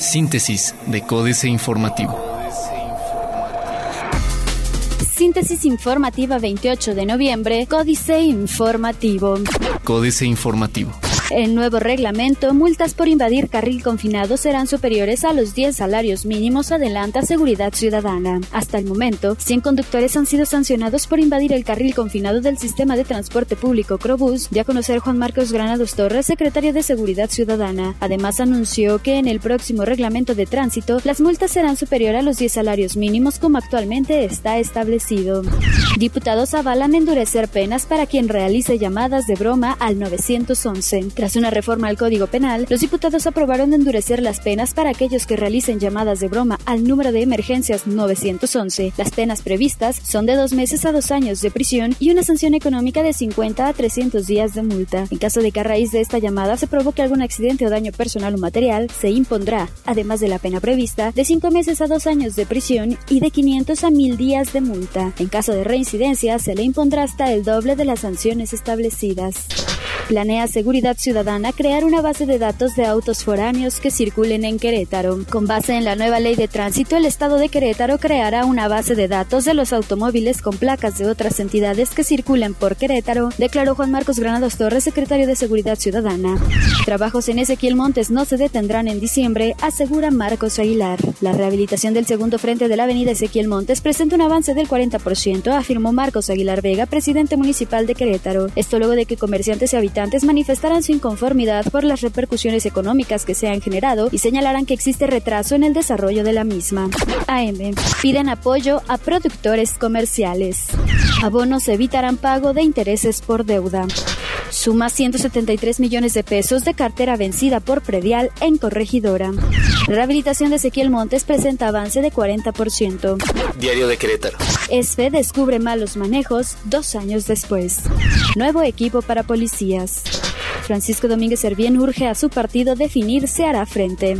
Síntesis de Códice Informativo. Síntesis informativa 28 de noviembre, Códice Informativo. Códice Informativo. El nuevo reglamento, multas por invadir carril confinado serán superiores a los 10 salarios mínimos, adelanta Seguridad Ciudadana. Hasta el momento, 100 conductores han sido sancionados por invadir el carril confinado del sistema de transporte público Crobús, ya conocer Juan Marcos Granados Torres, secretario de Seguridad Ciudadana. Además, anunció que en el próximo reglamento de tránsito, las multas serán superiores a los 10 salarios mínimos como actualmente está establecido. Diputados avalan endurecer penas para quien realice llamadas de broma al 911. Tras una reforma al Código Penal, los diputados aprobaron endurecer las penas para aquellos que realicen llamadas de broma al número de emergencias 911. Las penas previstas son de dos meses a dos años de prisión y una sanción económica de 50 a 300 días de multa. En caso de que a raíz de esta llamada se provoque algún accidente o daño personal o material, se impondrá, además de la pena prevista, de cinco meses a dos años de prisión y de 500 a 1000 días de multa. En caso de reincidencia, se le impondrá hasta el doble de las sanciones establecidas. Planea Seguridad Ciudadana crear una base de datos de autos foráneos que circulen en Querétaro. Con base en la nueva ley de tránsito, el Estado de Querétaro creará una base de datos de los automóviles con placas de otras entidades que circulen por Querétaro, declaró Juan Marcos Granados Torres, secretario de Seguridad Ciudadana. Trabajos en Ezequiel Montes no se detendrán en diciembre, asegura Marcos Aguilar. La rehabilitación del segundo frente de la avenida Ezequiel Montes presenta un avance del 40%, afirmó Marcos Aguilar Vega, presidente municipal de Querétaro. Esto luego de que comerciantes y habitantes manifestarán su inconformidad por las repercusiones económicas que se han generado y señalarán que existe retraso en el desarrollo de la misma. AM piden apoyo a productores comerciales. Abonos evitarán pago de intereses por deuda. Suma 173 millones de pesos de cartera vencida por predial en corregidora. rehabilitación de Ezequiel Montes presenta avance de 40%. Diario de Querétaro. ESFE descubre malos manejos dos años después. Nuevo equipo para policías. Francisco Domínguez Servién urge a su partido definir si hará frente.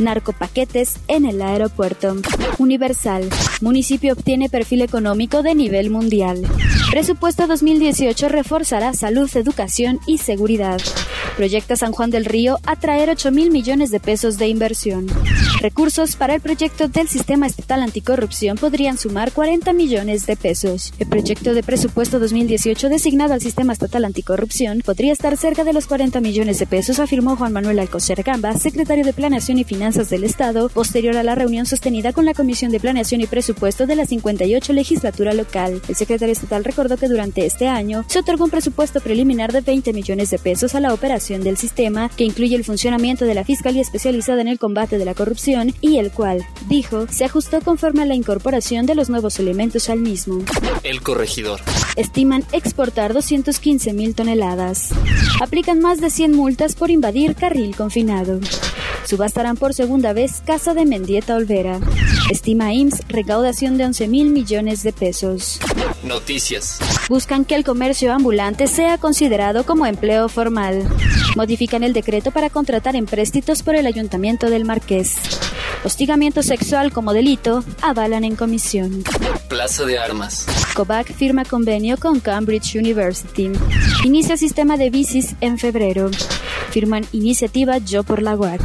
Narcopaquetes en el aeropuerto. Universal. Municipio obtiene perfil económico de nivel mundial. Presupuesto 2018 reforzará salud, educación y seguridad. Proyecta San Juan del Río atraer 8 mil millones de pesos de inversión. Recursos para el proyecto del Sistema Estatal Anticorrupción podrían sumar 40 millones de pesos. El proyecto de presupuesto 2018 designado al Sistema Estatal Anticorrupción podría estar cerca de los 40 millones de pesos, afirmó Juan Manuel Alcocer Gamba, secretario de Planeación y Finanzas del Estado, posterior a la reunión sostenida con la Comisión de Planeación y Presupuesto de la 58 legislatura local. El secretario estatal recordó que durante este año se otorgó un presupuesto preliminar de 20 millones de pesos a la operación del sistema, que incluye el funcionamiento de la Fiscalía Especializada en el Combate de la Corrupción y el cual, dijo, se ajustó conforme a la incorporación de los nuevos elementos al mismo. El corregidor. Estiman exportar 215 mil toneladas. Aplican más de 100 multas por invadir carril confinado. Subastarán por segunda vez Casa de Mendieta Olvera. Estima IMSS recaudación de 11 mil millones de pesos. Noticias. Buscan que el comercio ambulante sea considerado como empleo formal. Modifican el decreto para contratar empréstitos por el Ayuntamiento del Marqués. Hostigamiento sexual como delito avalan en comisión. Plaza de Armas. COVAC firma convenio con Cambridge University. Inicia sistema de bicis en febrero. Firman iniciativa Yo por la UAC.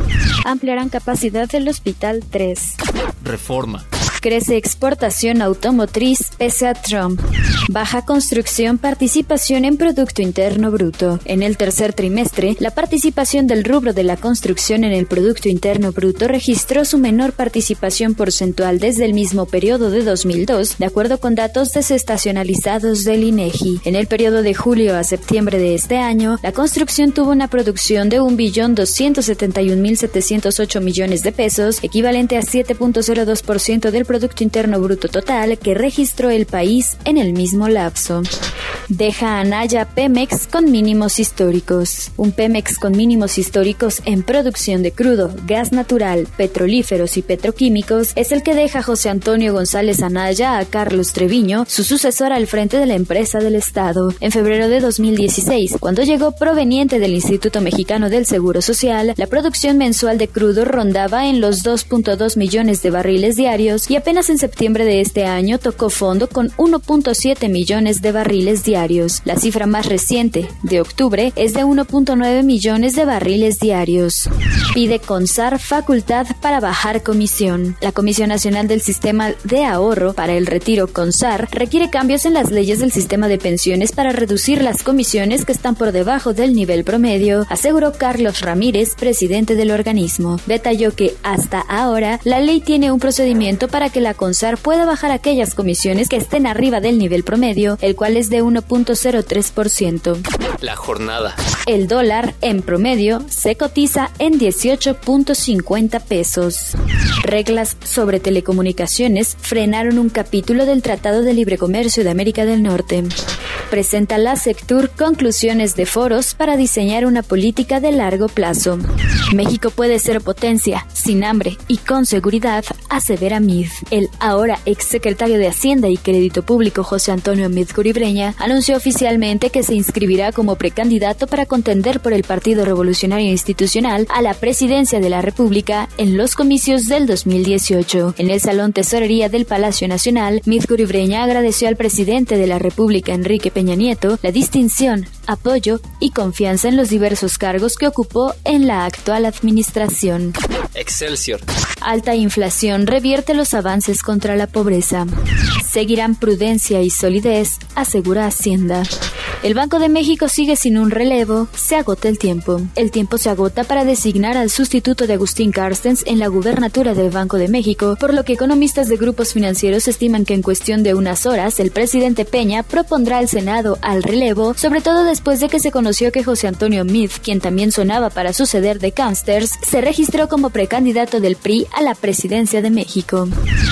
Ampliarán capacidad del Hospital 3. Reforma. Crece exportación automotriz pese a Trump. Baja construcción, participación en Producto Interno Bruto. En el tercer trimestre, la participación del rubro de la construcción en el Producto Interno Bruto registró su menor participación porcentual desde el mismo periodo de 2002, de acuerdo con datos desestacionalizados del INEGI. En el periodo de julio a septiembre de este año, la construcción tuvo una producción de 1.271.708 millones de pesos, equivalente a 7.02% del Producto Interno Bruto total que registró el país en el mismo lapso. Deja a Anaya Pemex con mínimos históricos. Un Pemex con mínimos históricos en producción de crudo, gas natural, petrolíferos y petroquímicos es el que deja José Antonio González Anaya a Carlos Treviño, su sucesor al frente de la empresa del Estado. En febrero de 2016, cuando llegó proveniente del Instituto Mexicano del Seguro Social, la producción mensual de crudo rondaba en los 2.2 millones de barriles diarios y apenas en septiembre de este año tocó fondo con 1.7 millones de barriles diarios. La cifra más reciente, de octubre, es de 1.9 millones de barriles diarios. Pide CONSAR facultad para bajar comisión. La Comisión Nacional del Sistema de Ahorro para el Retiro CONSAR requiere cambios en las leyes del sistema de pensiones para reducir las comisiones que están por debajo del nivel promedio, aseguró Carlos Ramírez, presidente del organismo. Detalló que hasta ahora la ley tiene un procedimiento para que la CONSAR pueda bajar aquellas comisiones que estén arriba del nivel promedio, el cual es de 1.03%. La jornada. El dólar en promedio se cotiza en 18.50 pesos. Reglas sobre telecomunicaciones frenaron un capítulo del Tratado de Libre Comercio de América del Norte. Presenta la Sectur conclusiones de foros para diseñar una política de largo plazo. México puede ser potencia, sin hambre y con seguridad, asevera Mid. El ahora exsecretario de Hacienda y Crédito Público José Antonio Mid Curibreña anunció oficialmente que se inscribirá como precandidato para contender por el Partido Revolucionario Institucional a la presidencia de la República en los comicios del 2018. En el Salón Tesorería del Palacio Nacional, Mid Curibreña agradeció al presidente de la República, Enrique Peña Nieto, la distinción, apoyo y confianza en los diversos cargos que ocupó en la actual administración. Excelsior. Alta inflación revierte los avances contra la pobreza. Seguirán prudencia y solidez, asegura Hacienda. El Banco de México sigue sin un relevo, se agota el tiempo. El tiempo se agota para designar al sustituto de Agustín Carstens en la gubernatura del Banco de México, por lo que economistas de grupos financieros estiman que en cuestión de unas horas el presidente Peña propondrá al Senado al relevo, sobre todo después de que se conoció que José Antonio Meade, quien también sonaba para suceder de Carstens, se registró como precandidato del PRI a la presidencia de México.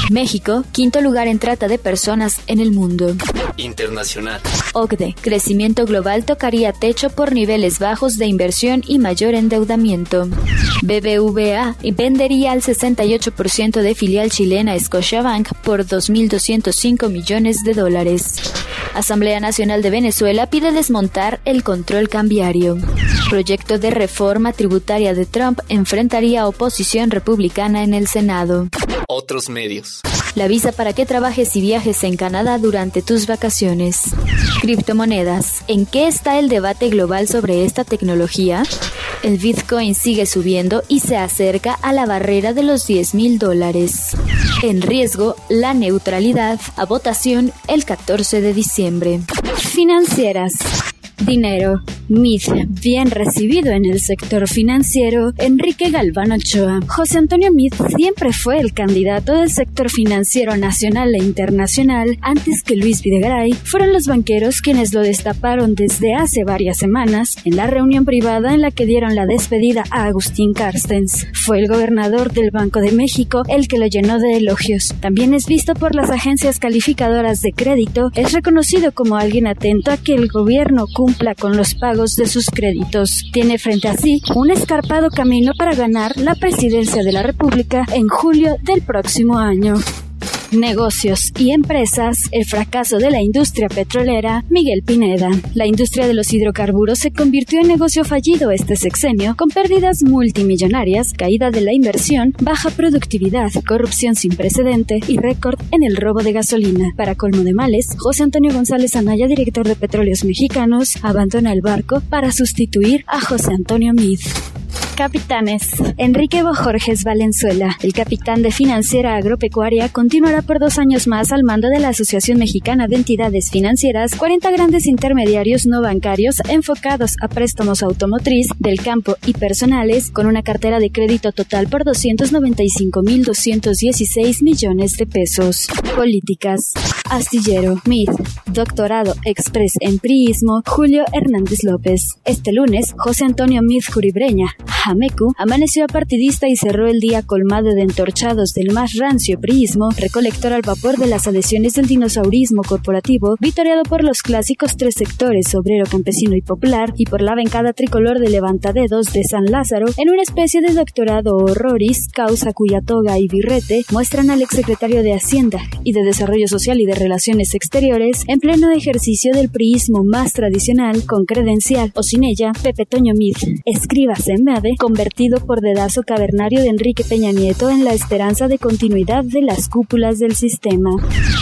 México, quinto lugar en trata de personas en el mundo. Internacional. OCDE, crecimiento global tocaría techo por niveles bajos de inversión y mayor endeudamiento. BBVA vendería al 68% de filial chilena Scotiabank por 2.205 millones de dólares. Asamblea Nacional de Venezuela pide desmontar el control cambiario. Proyecto de reforma tributaria de Trump enfrentaría oposición republicana en el Senado. Otros medios. La visa para que trabajes y viajes en Canadá durante tus vacaciones. Criptomonedas. ¿En qué está el debate global sobre esta tecnología? El Bitcoin sigue subiendo y se acerca a la barrera de los 10 mil dólares. En riesgo, la neutralidad a votación el 14 de diciembre. Financieras. Dinero. MIT, bien recibido en el sector financiero, Enrique Galván Ochoa. José Antonio Mit siempre fue el candidato del sector financiero nacional e internacional antes que Luis Videgaray. Fueron los banqueros quienes lo destaparon desde hace varias semanas en la reunión privada en la que dieron la despedida a Agustín Carstens. Fue el gobernador del Banco de México el que lo llenó de elogios. También es visto por las agencias calificadoras de crédito, es reconocido como alguien atento a que el gobierno cumpla con los pagos de sus créditos. Tiene frente a sí un escarpado camino para ganar la presidencia de la República en julio del próximo año negocios y empresas, el fracaso de la industria petrolera, Miguel Pineda. La industria de los hidrocarburos se convirtió en negocio fallido este sexenio, con pérdidas multimillonarias, caída de la inversión, baja productividad, corrupción sin precedente y récord en el robo de gasolina. Para colmo de males, José Antonio González Anaya, director de Petróleos Mexicanos, abandona el barco para sustituir a José Antonio Mid. Capitanes. Enrique Bojorges Valenzuela, el capitán de Financiera Agropecuaria, continuará por dos años más al mando de la Asociación Mexicana de Entidades Financieras, 40 grandes intermediarios no bancarios enfocados a préstamos automotriz, del campo y personales, con una cartera de crédito total por 295.216 millones de pesos. Políticas. Astillero, MID, Doctorado Express en Priismo, Julio Hernández López. Este lunes, José Antonio Mid Curibreña, Jamecu, amaneció partidista y cerró el día colmado de entorchados del más rancio priismo, recolector al vapor de las adhesiones del dinosaurismo corporativo, victoriado por los clásicos tres sectores, obrero, campesino y popular, y por la bancada tricolor de levantadedos de San Lázaro, en una especie de doctorado horroris, causa cuya toga y birrete muestran al exsecretario de Hacienda y de Desarrollo Social y de Relaciones Exteriores en pleno ejercicio del priismo más tradicional, con credencial o sin ella, Pepe Toño Mid. Escríbase, Made convertido por dedazo cavernario de Enrique Peña Nieto en la esperanza de continuidad de las cúpulas del sistema.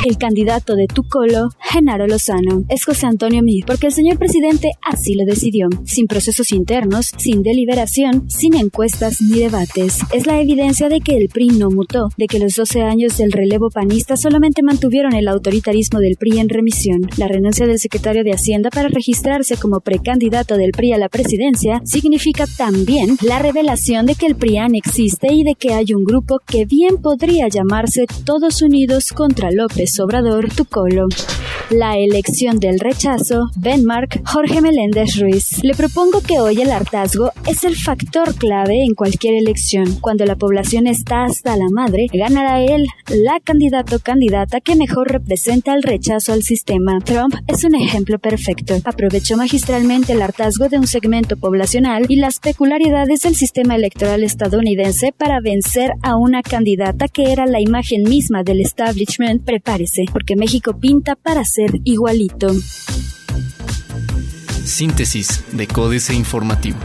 El candidato de Tucolo, Genaro Lozano, es José Antonio Mir, porque el señor presidente así lo decidió, sin procesos internos, sin deliberación, sin encuestas ni debates. Es la evidencia de que el PRI no mutó, de que los 12 años del relevo panista solamente mantuvieron el autoritarismo del PRI en remisión. La renuncia del secretario de Hacienda para registrarse como precandidato del PRI a la presidencia significa también la revelación de que el PRIAN existe y de que hay un grupo que bien podría llamarse Todos Unidos contra López Obrador Tucolo. La elección del rechazo, Benmark, Jorge Meléndez Ruiz. Le propongo que hoy el hartazgo es el factor clave en cualquier elección. Cuando la población está hasta la madre, ganará él, la candidato candidata que mejor representa el rechazo al sistema. Trump es un ejemplo perfecto. Aprovechó magistralmente el hartazgo de un segmento poblacional y las peculiaridades del sistema electoral estadounidense para vencer a una candidata que era la imagen misma del establishment. Prepárese, porque México pinta para ser igualito. Síntesis de Códice Informativo.